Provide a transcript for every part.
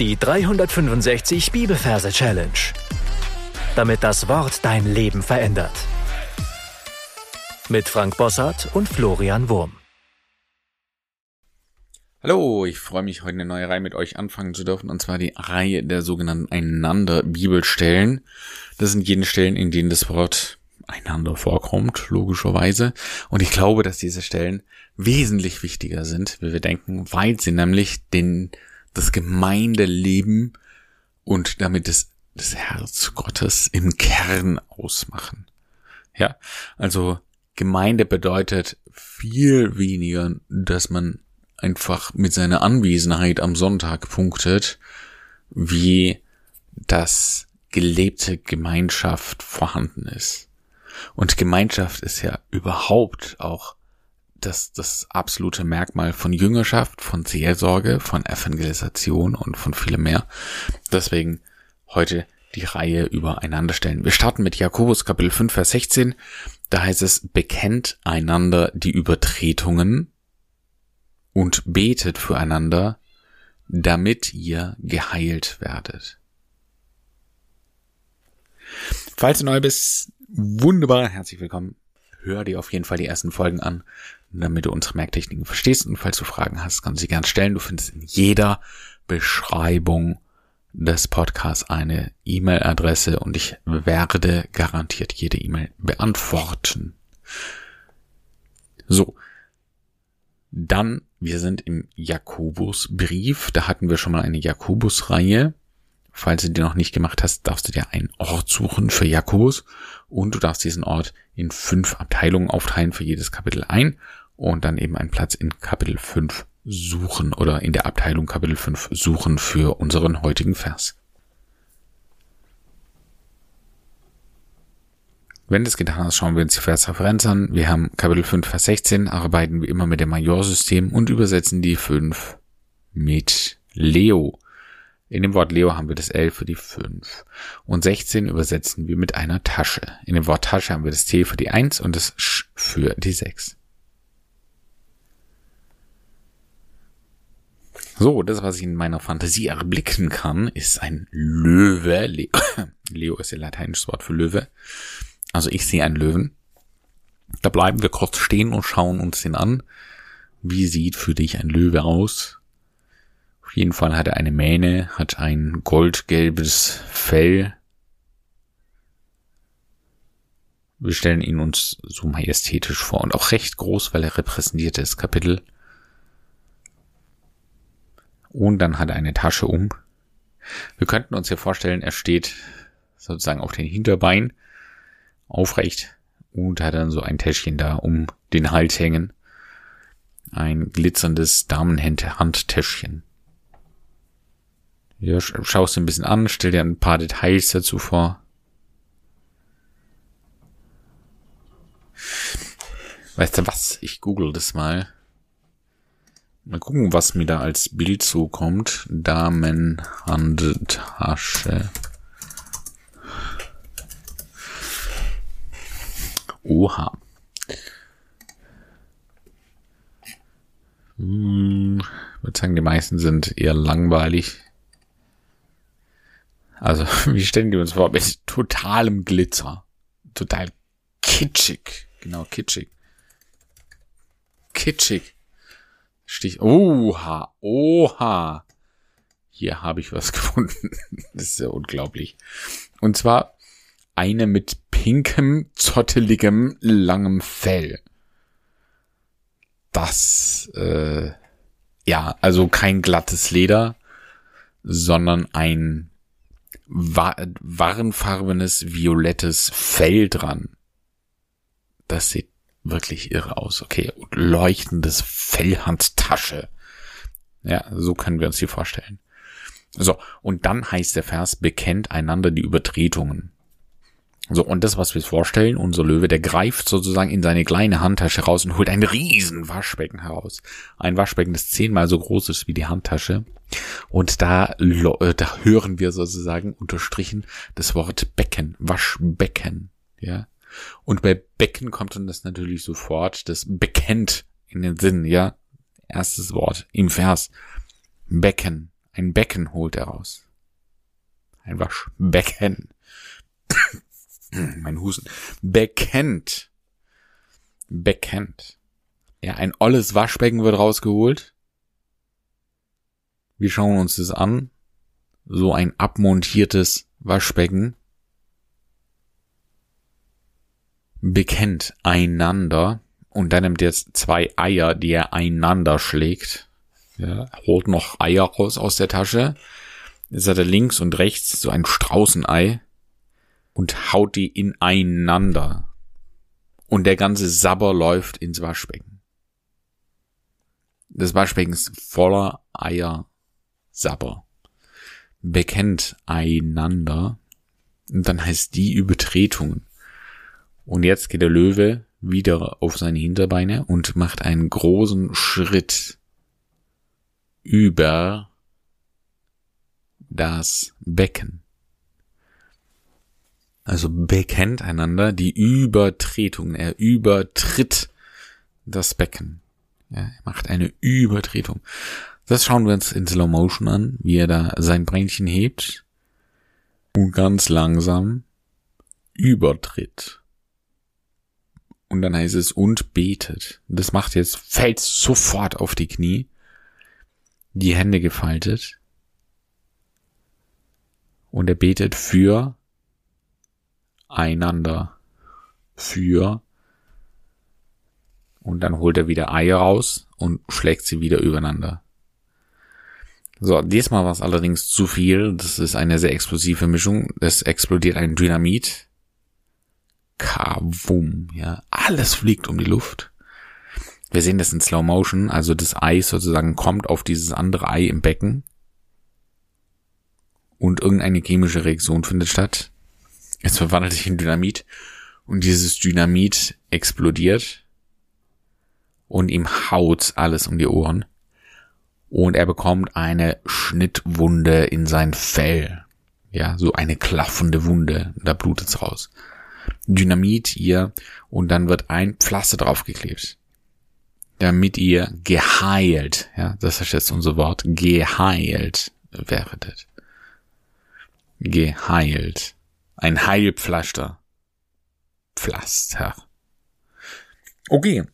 Die 365 Bibelverse Challenge. Damit das Wort dein Leben verändert. Mit Frank Bossart und Florian Wurm. Hallo, ich freue mich, heute eine neue Reihe mit euch anfangen zu dürfen, und zwar die Reihe der sogenannten Einander-Bibelstellen. Das sind jene Stellen, in denen das Wort einander vorkommt, logischerweise. Und ich glaube, dass diese Stellen wesentlich wichtiger sind, wie wir denken, weil sie nämlich den das Gemeindeleben und damit das, das Herz Gottes im Kern ausmachen. Ja, also Gemeinde bedeutet viel weniger, dass man einfach mit seiner Anwesenheit am Sonntag punktet, wie das gelebte Gemeinschaft vorhanden ist. Und Gemeinschaft ist ja überhaupt auch das, das absolute Merkmal von Jüngerschaft, von Seelsorge, von Evangelisation und von vielem mehr. Deswegen heute die Reihe übereinander stellen. Wir starten mit Jakobus Kapitel 5, Vers 16. Da heißt es, bekennt einander die Übertretungen und betet füreinander, damit ihr geheilt werdet. Falls du neu bist, wunderbar, herzlich willkommen. Hör dir auf jeden Fall die ersten Folgen an damit du unsere Merktechniken verstehst. Und falls du Fragen hast, kannst du sie gerne stellen. Du findest in jeder Beschreibung des Podcasts eine E-Mail-Adresse und ich werde garantiert jede E-Mail beantworten. So. Dann, wir sind im Jakobusbrief. Da hatten wir schon mal eine Jakobus-Reihe. Falls du die noch nicht gemacht hast, darfst du dir einen Ort suchen für Jakobus und du darfst diesen Ort in fünf Abteilungen aufteilen für jedes Kapitel ein und dann eben einen Platz in Kapitel 5 suchen oder in der Abteilung Kapitel 5 suchen für unseren heutigen Vers. Wenn das getan ist, schauen wir uns die Versreferenz an. Wir haben Kapitel 5, Vers 16, arbeiten wir immer mit dem Majorsystem und übersetzen die 5 mit Leo. In dem Wort Leo haben wir das L für die 5. Und 16 übersetzen wir mit einer Tasche. In dem Wort Tasche haben wir das T für die 1 und das Sch für die 6. So, das, was ich in meiner Fantasie erblicken kann, ist ein Löwe. Le Leo ist ja lateinisches Wort für Löwe. Also ich sehe einen Löwen. Da bleiben wir kurz stehen und schauen uns den an. Wie sieht für dich ein Löwe aus? Auf jeden Fall hat er eine Mähne, hat ein goldgelbes Fell. Wir stellen ihn uns so majestätisch vor und auch recht groß, weil er repräsentiert das Kapitel und dann hat er eine Tasche um. Wir könnten uns hier vorstellen, er steht sozusagen auf den Hinterbein aufrecht und hat dann so ein Täschchen da um den Hals hängen. Ein glitzerndes Damenhandtäschchen. Ja, schaust du ein bisschen an, stell dir ein paar Details dazu vor. Weißt du was? Ich google das mal. Mal gucken, was mir da als Bild zukommt. Damenhandtasche. Oha. Hm, ich würde sagen, die meisten sind eher langweilig. Also, wie stellen die uns vor? Mit totalem Glitzer. Total kitschig. Genau, kitschig. Kitschig. Stich. Oha, oha. Hier habe ich was gefunden. das ist ja unglaublich. Und zwar eine mit pinkem, zotteligem, langem Fell. Das, äh, ja, also kein glattes Leder, sondern ein wa warnfarbenes, violettes Fell dran. Das sieht wirklich irre aus. Okay, und leuchtendes Fellhandtasche. Ja, so können wir uns die vorstellen. So, und dann heißt der Vers, bekennt einander die Übertretungen. So, und das, was wir vorstellen, unser Löwe, der greift sozusagen in seine kleine Handtasche raus und holt ein riesen Waschbecken heraus. Ein Waschbecken, das zehnmal so groß ist wie die Handtasche. Und da, äh, da hören wir sozusagen unterstrichen das Wort Becken, Waschbecken. Ja, und bei Becken kommt dann das natürlich sofort, das bekennt in den Sinn, ja. Erstes Wort im Vers. Becken. Ein Becken holt er raus. Ein Waschbecken. mein Husten. Bekennt. Bekennt. Ja, ein olles Waschbecken wird rausgeholt. Wir schauen uns das an. So ein abmontiertes Waschbecken. Bekennt einander. Und dann nimmt jetzt zwei Eier, die er einander schlägt. Ja, holt noch Eier raus aus der Tasche. Jetzt hat er links und rechts so ein Straußenei und haut die ineinander. Und der ganze Sabber läuft ins Waschbecken. Das Waschbecken ist voller Eier Sabber. Bekennt einander. Und dann heißt die Übertretungen. Und jetzt geht der Löwe wieder auf seine Hinterbeine und macht einen großen Schritt über das Becken. Also bekennt einander die Übertretung. Er übertritt das Becken. Er macht eine Übertretung. Das schauen wir uns in Slow Motion an, wie er da sein Bränchen hebt und ganz langsam übertritt. Und dann heißt es und betet. Das macht jetzt, fällt sofort auf die Knie, die Hände gefaltet. Und er betet für einander. Für. Und dann holt er wieder Eier raus und schlägt sie wieder übereinander. So, diesmal war es allerdings zu viel. Das ist eine sehr explosive Mischung. Es explodiert ein Dynamit. Kavum, ja. Alles fliegt um die Luft. Wir sehen das in Slow Motion, also das Ei sozusagen kommt auf dieses andere Ei im Becken und irgendeine chemische Reaktion findet statt. Es verwandelt sich in Dynamit und dieses Dynamit explodiert und ihm haut alles um die Ohren und er bekommt eine Schnittwunde in sein Fell. Ja, so eine klaffende Wunde, da blutet's raus. Dynamit ihr und dann wird ein Pflaster draufgeklebt. Damit ihr geheilt, ja, das ist jetzt unser Wort, geheilt werdet. Geheilt. Ein Heilpflaster. Pflaster. Okay.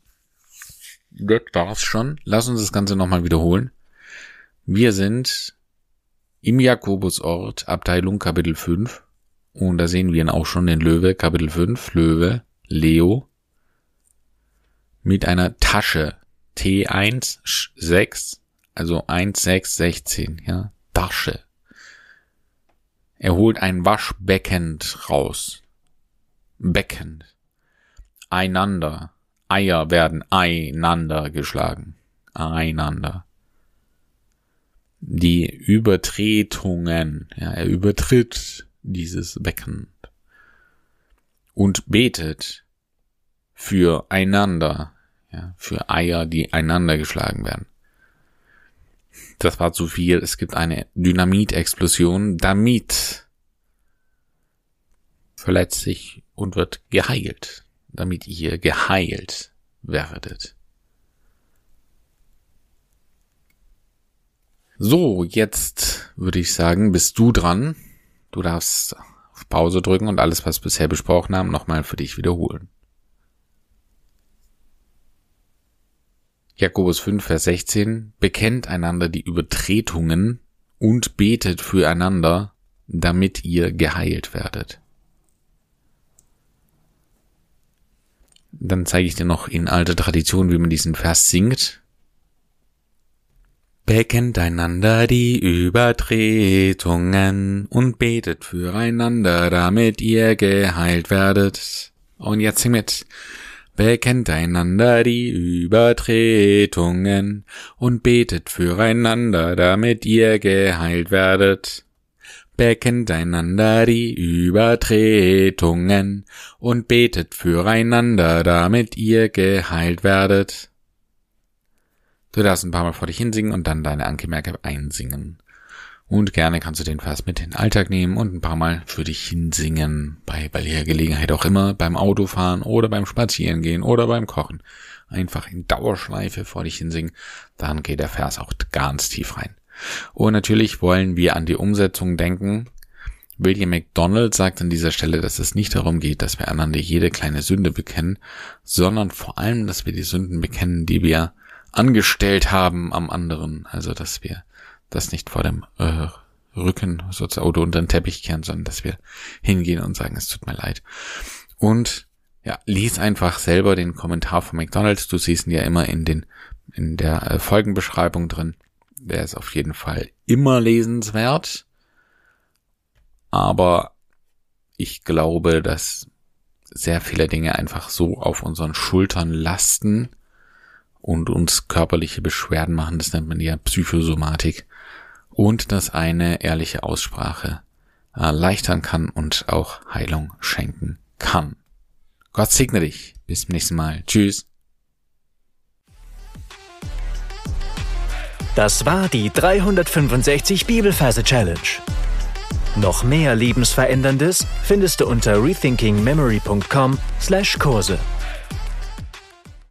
Das war's schon. Lass uns das Ganze nochmal wiederholen. Wir sind im Jakobusort, Abteilung Kapitel 5. Und da sehen wir ihn auch schon, den Löwe, Kapitel 5, Löwe, Leo, mit einer Tasche, T1, 6, also 1, 6, 16, ja, Tasche. Er holt ein Waschbecken raus. Becken. Einander. Eier werden einander geschlagen. Einander. Die Übertretungen, ja, er übertritt dieses Becken und betet für einander, ja, für Eier, die einander geschlagen werden. Das war zu viel. Es gibt eine Dynamitexplosion. Damit verletzt sich und wird geheilt. Damit ihr geheilt werdet. So, jetzt würde ich sagen, bist du dran. Du darfst auf Pause drücken und alles, was bisher besprochen haben, nochmal für dich wiederholen. Jakobus 5, Vers 16, bekennt einander die Übertretungen und betet füreinander, damit ihr geheilt werdet. Dann zeige ich dir noch in alter Tradition, wie man diesen Vers singt. Bekennt einander die Übertretungen und betet füreinander, damit ihr geheilt werdet. Und jetzt sing mit bekennt einander die Übertretungen und betet füreinander, damit ihr geheilt werdet. Bekennt einander die Übertretungen und betet füreinander, damit ihr geheilt werdet. Du darfst ein paar Mal vor dich hinsingen und dann deine Ankemerke einsingen. Und gerne kannst du den Vers mit in den Alltag nehmen und ein paar Mal für dich hinsingen, bei welcher Gelegenheit auch immer, beim Autofahren oder beim Spazierengehen oder beim Kochen. Einfach in Dauerschleife vor dich hinsingen, dann geht der Vers auch ganz tief rein. Und natürlich wollen wir an die Umsetzung denken. William McDonald sagt an dieser Stelle, dass es nicht darum geht, dass wir einander jede kleine Sünde bekennen, sondern vor allem, dass wir die Sünden bekennen, die wir angestellt haben am anderen. Also, dass wir das nicht vor dem äh, Rücken sozusagen oder unter den Teppich kehren, sondern dass wir hingehen und sagen, es tut mir leid. Und ja, lies einfach selber den Kommentar von McDonald's. Du siehst ihn ja immer in den in der äh, Folgenbeschreibung drin. Der ist auf jeden Fall immer lesenswert. Aber ich glaube, dass sehr viele Dinge einfach so auf unseren Schultern lasten und uns körperliche Beschwerden machen. Das nennt man ja Psychosomatik. Und dass eine ehrliche Aussprache erleichtern kann und auch Heilung schenken kann. Gott segne dich. Bis zum nächsten Mal. Tschüss. Das war die 365 Bibelferse Challenge. Noch mehr Lebensveränderndes findest du unter rethinkingmemory.com/Kurse.